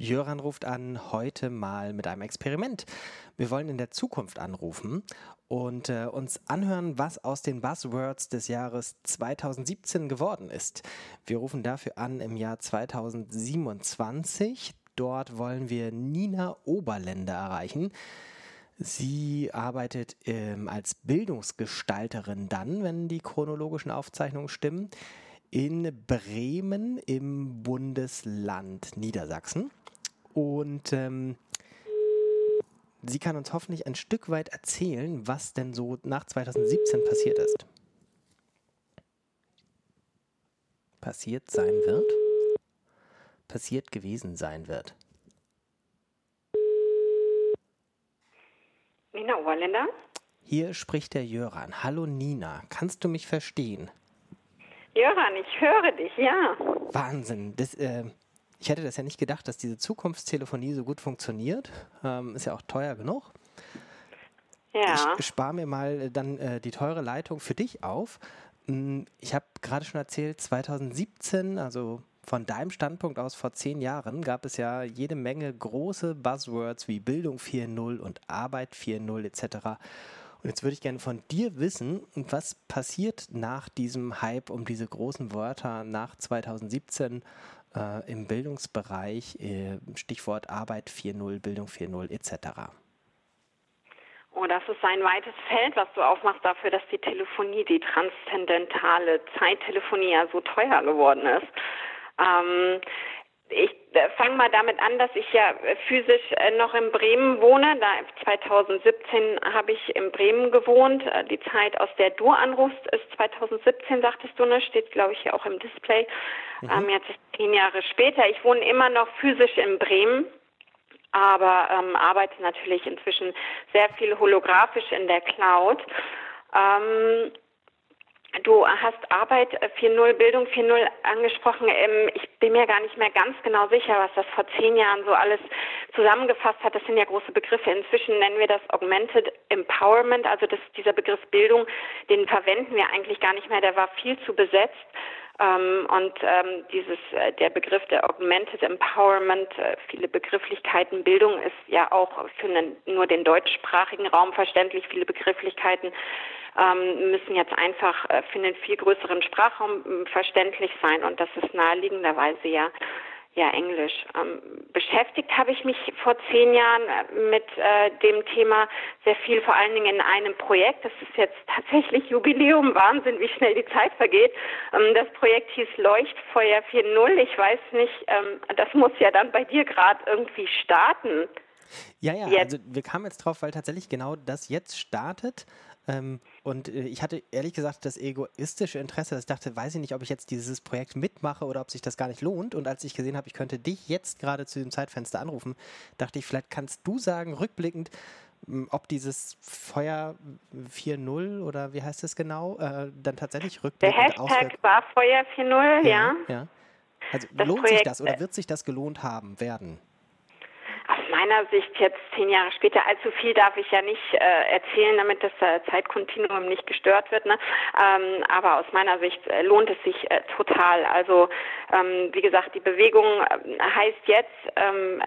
Jöran ruft an, heute mal mit einem Experiment. Wir wollen in der Zukunft anrufen und äh, uns anhören, was aus den Buzzwords des Jahres 2017 geworden ist. Wir rufen dafür an im Jahr 2027. Dort wollen wir Nina Oberländer erreichen. Sie arbeitet ähm, als Bildungsgestalterin dann, wenn die chronologischen Aufzeichnungen stimmen, in Bremen im Bundesland Niedersachsen. Und ähm, sie kann uns hoffentlich ein Stück weit erzählen, was denn so nach 2017 passiert ist. Passiert sein wird? Passiert gewesen sein wird. Nina Oberländer? Hier spricht der Jöran. Hallo Nina, kannst du mich verstehen? Jöran, ich höre dich, ja. Wahnsinn. Das, äh, ich hätte das ja nicht gedacht, dass diese Zukunftstelefonie so gut funktioniert. Ähm, ist ja auch teuer genug. Ja. Ich spare mir mal äh, dann äh, die teure Leitung für dich auf. Hm, ich habe gerade schon erzählt, 2017, also von deinem Standpunkt aus vor zehn Jahren, gab es ja jede Menge große Buzzwords wie Bildung 4.0 und Arbeit 4.0 etc. Und jetzt würde ich gerne von dir wissen, was passiert nach diesem Hype um diese großen Wörter nach 2017? äh, im Bildungsbereich, äh, Stichwort Arbeit 4.0, Bildung 4.0 etc. Oh, das ist ein weites Feld, was du aufmachst dafür, dass die Telefonie, die transzendentale Zeittelefonie ja so teuer geworden ist. Ähm, ich fange mal damit an, dass ich ja physisch äh, noch in Bremen wohne. Da 2017 habe ich in Bremen gewohnt. Äh, die Zeit, aus der du anrufst, ist 2017, sagtest du, ne? Steht, glaube ich, hier auch im Display. Mhm. Ähm, jetzt ist zehn Jahre später. Ich wohne immer noch physisch in Bremen aber ähm, arbeite natürlich inzwischen sehr viel holographisch in der Cloud. Ähm, Du hast Arbeit 4.0, Bildung 4.0 angesprochen. Ähm, ich bin mir gar nicht mehr ganz genau sicher, was das vor zehn Jahren so alles zusammengefasst hat. Das sind ja große Begriffe. Inzwischen nennen wir das Augmented Empowerment. Also das, dieser Begriff Bildung, den verwenden wir eigentlich gar nicht mehr. Der war viel zu besetzt. Ähm, und ähm, dieses, äh, der Begriff der Augmented Empowerment, äh, viele Begrifflichkeiten, Bildung ist ja auch für einen, nur den deutschsprachigen Raum verständlich. Viele Begrifflichkeiten ähm, müssen jetzt einfach äh, für einen viel größeren Sprachraum verständlich sein und das ist naheliegenderweise ja ja Englisch. Ähm, beschäftigt habe ich mich vor zehn Jahren äh, mit äh, dem Thema sehr viel, vor allen Dingen in einem Projekt. Das ist jetzt tatsächlich Jubiläum, Wahnsinn, wie schnell die Zeit vergeht. Ähm, das Projekt hieß Leuchtfeuer 4.0. Ich weiß nicht, ähm, das muss ja dann bei dir gerade irgendwie starten. Ja, ja, jetzt. also wir kamen jetzt drauf, weil tatsächlich genau das jetzt startet. Ähm, und äh, ich hatte ehrlich gesagt das egoistische Interesse, dass ich dachte, weiß ich nicht, ob ich jetzt dieses Projekt mitmache oder ob sich das gar nicht lohnt. Und als ich gesehen habe, ich könnte dich jetzt gerade zu dem Zeitfenster anrufen, dachte ich, vielleicht kannst du sagen, rückblickend, ob dieses Feuer 4.0 oder wie heißt es genau, äh, dann tatsächlich rückblickend Der Hashtag war Feuer 4.0, ja, ja. ja. Also das lohnt Projekt, sich das oder wird sich das gelohnt haben, werden? Meiner Sicht jetzt zehn Jahre später, allzu viel darf ich ja nicht äh, erzählen, damit das äh, Zeitkontinuum nicht gestört wird. Ne? Ähm, aber aus meiner Sicht äh, lohnt es sich äh, total. Also ähm, wie gesagt, die Bewegung äh, heißt jetzt ähm,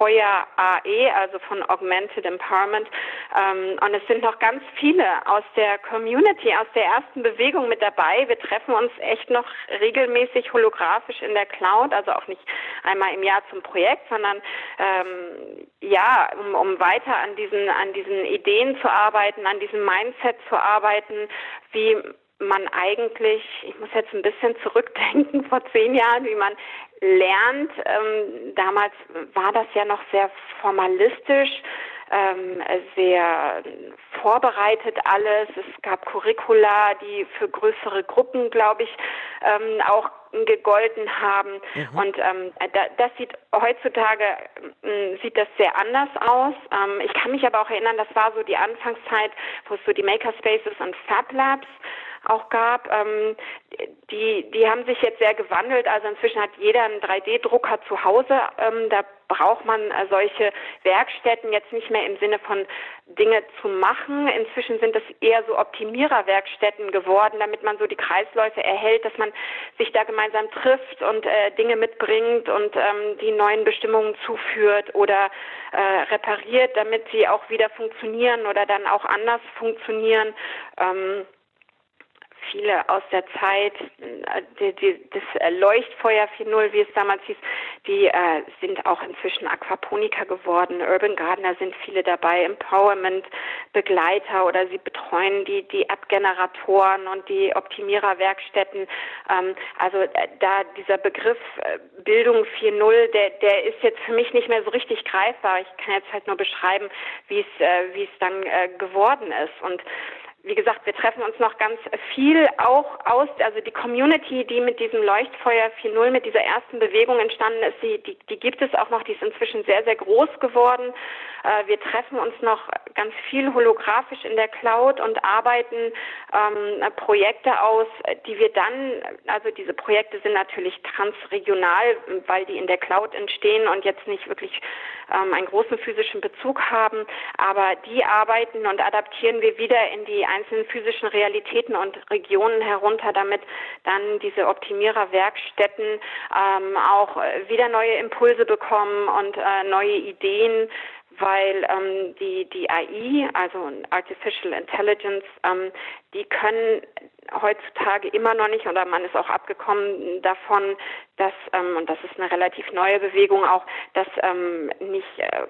Feuer AE, also von Augmented Empowerment. Ähm, und es sind noch ganz viele aus der Community, aus der ersten Bewegung mit dabei. Wir treffen uns echt noch regelmäßig holographisch in der Cloud, also auch nicht einmal im Jahr zum Projekt, sondern ähm, ja, um, um weiter an diesen, an diesen Ideen zu arbeiten, an diesem Mindset zu arbeiten, wie man eigentlich, ich muss jetzt ein bisschen zurückdenken, vor zehn Jahren, wie man lernt. Ähm, damals war das ja noch sehr formalistisch, ähm, sehr vorbereitet alles. Es gab Curricula, die für größere Gruppen, glaube ich, ähm, auch gegolten haben. Mhm. Und ähm, da, das sieht heutzutage äh, sieht das sehr anders aus. Ähm, ich kann mich aber auch erinnern, das war so die Anfangszeit, wo es so die Makerspaces und Fab Labs auch gab, ähm, die, die haben sich jetzt sehr gewandelt. Also inzwischen hat jeder einen 3D-Drucker zu Hause. Ähm, da braucht man äh, solche Werkstätten jetzt nicht mehr im Sinne von Dinge zu machen. Inzwischen sind es eher so Optimiererwerkstätten geworden, damit man so die Kreisläufe erhält, dass man sich da gemeinsam trifft und äh, Dinge mitbringt und ähm, die neuen Bestimmungen zuführt oder äh, repariert, damit sie auch wieder funktionieren oder dann auch anders funktionieren. Ähm, viele aus der Zeit, äh, die, die, das Leuchtfeuer 4.0, wie es damals hieß, die äh, sind auch inzwischen Aquaponiker geworden. Urban Gardener sind viele dabei, Empowerment Begleiter oder sie betreuen die, die App-Generatoren und die Optimiererwerkstätten. Ähm, also äh, da dieser Begriff äh, Bildung 4.0, der, der ist jetzt für mich nicht mehr so richtig greifbar. Ich kann jetzt halt nur beschreiben, wie es, äh, es dann äh, geworden ist. Und wie gesagt, wir treffen uns noch ganz viel auch aus, also die Community, die mit diesem Leuchtfeuer 4.0, mit dieser ersten Bewegung entstanden ist, die, die, die gibt es auch noch, die ist inzwischen sehr, sehr groß geworden. Äh, wir treffen uns noch ganz viel holographisch in der Cloud und arbeiten ähm, Projekte aus, die wir dann, also diese Projekte sind natürlich transregional, weil die in der Cloud entstehen und jetzt nicht wirklich ähm, einen großen physischen Bezug haben, aber die arbeiten und adaptieren wir wieder in die einzelnen physischen Realitäten und Regionen herunter, damit dann diese Optimiererwerkstätten ähm, auch wieder neue Impulse bekommen und äh, neue Ideen weil ähm, die, die AI, also Artificial Intelligence, ähm, die können heutzutage immer noch nicht, oder man ist auch abgekommen davon, dass, ähm, und das ist eine relativ neue Bewegung auch, dass ähm, nicht äh,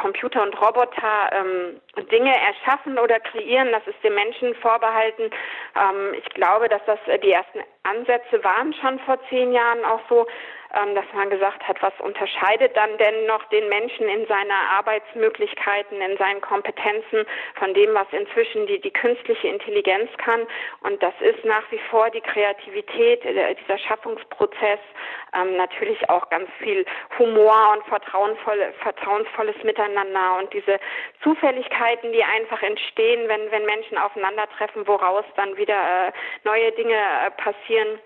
Computer und Roboter ähm, Dinge erschaffen oder kreieren, das ist den Menschen vorbehalten. Ähm, ich glaube, dass das äh, die ersten Ansätze waren schon vor zehn Jahren auch so, dass man gesagt hat, was unterscheidet dann denn noch den Menschen in seiner Arbeitsmöglichkeiten, in seinen Kompetenzen von dem, was inzwischen die, die künstliche Intelligenz kann. Und das ist nach wie vor die Kreativität, äh, dieser Schaffungsprozess, ähm, natürlich auch ganz viel Humor und vertrauensvoll, vertrauensvolles Miteinander und diese Zufälligkeiten, die einfach entstehen, wenn, wenn Menschen aufeinandertreffen, woraus dann wieder äh, neue Dinge äh, passieren.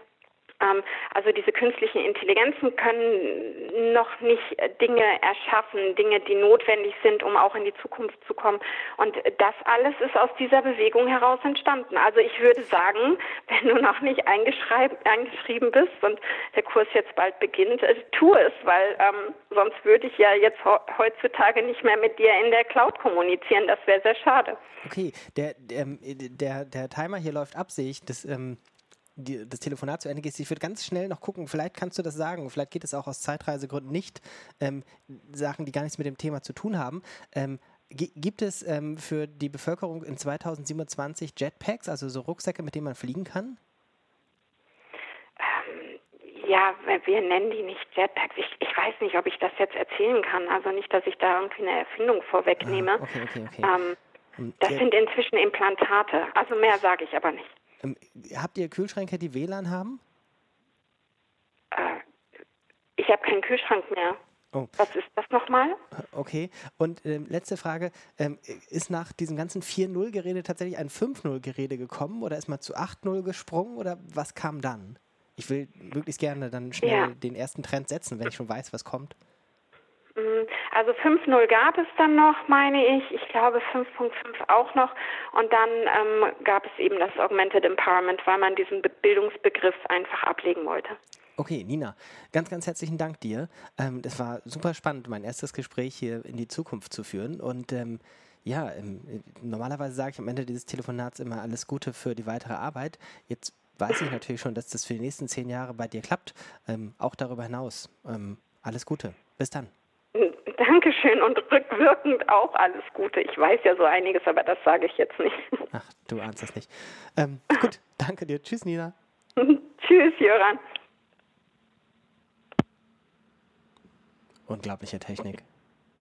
Ähm, also diese künstlichen Intelligenzen können noch nicht Dinge erschaffen, Dinge, die notwendig sind, um auch in die Zukunft zu kommen. Und das alles ist aus dieser Bewegung heraus entstanden. Also ich würde sagen, wenn du noch nicht eingeschrieben bist und der Kurs jetzt bald beginnt, äh, tu es, weil ähm, sonst würde ich ja jetzt heutzutage nicht mehr mit dir in der Cloud kommunizieren. Das wäre sehr schade. Okay, der, der, der, der Timer hier läuft ab, sehe ich. Das, ähm die, das Telefonat zu Ende geht. Ich würde ganz schnell noch gucken, vielleicht kannst du das sagen, vielleicht geht es auch aus Zeitreisegründen nicht, ähm, Sachen, die gar nichts mit dem Thema zu tun haben. Ähm, gibt es ähm, für die Bevölkerung in 2027 Jetpacks, also so Rucksäcke, mit denen man fliegen kann? Ähm, ja, wir nennen die nicht Jetpacks. Ich, ich, weiß nicht, ob ich das jetzt erzählen kann. Also nicht, dass ich da irgendwie eine Erfindung vorwegnehme. Ah, okay, okay, okay. Ähm, das sind inzwischen Implantate. Also mehr sage ich aber nicht. Ähm, habt ihr Kühlschränke, die WLAN haben? Ich habe keinen Kühlschrank mehr. Oh. Was ist das nochmal? Okay. Und äh, letzte Frage: ähm, Ist nach diesem ganzen 4-0-Gerede tatsächlich ein 5-0-Gerede gekommen oder ist man zu 8-0 gesprungen oder was kam dann? Ich will möglichst gerne dann schnell ja. den ersten Trend setzen, wenn ich schon weiß, was kommt. Also 5.0 gab es dann noch, meine ich. Ich glaube 5.5 auch noch. Und dann ähm, gab es eben das Augmented Empowerment, weil man diesen Bildungsbegriff einfach ablegen wollte. Okay, Nina, ganz, ganz herzlichen Dank dir. Ähm, das war super spannend, mein erstes Gespräch hier in die Zukunft zu führen. Und ähm, ja, ähm, normalerweise sage ich am Ende dieses Telefonats immer alles Gute für die weitere Arbeit. Jetzt weiß ich natürlich schon, dass das für die nächsten zehn Jahre bei dir klappt. Ähm, auch darüber hinaus. Ähm, alles Gute. Bis dann. Dankeschön und rückwirkend auch alles Gute. Ich weiß ja so einiges, aber das sage ich jetzt nicht. Ach, du ahnst es nicht. Ähm, gut, danke dir. Tschüss, Nina. Tschüss, Jöran. Unglaubliche Technik.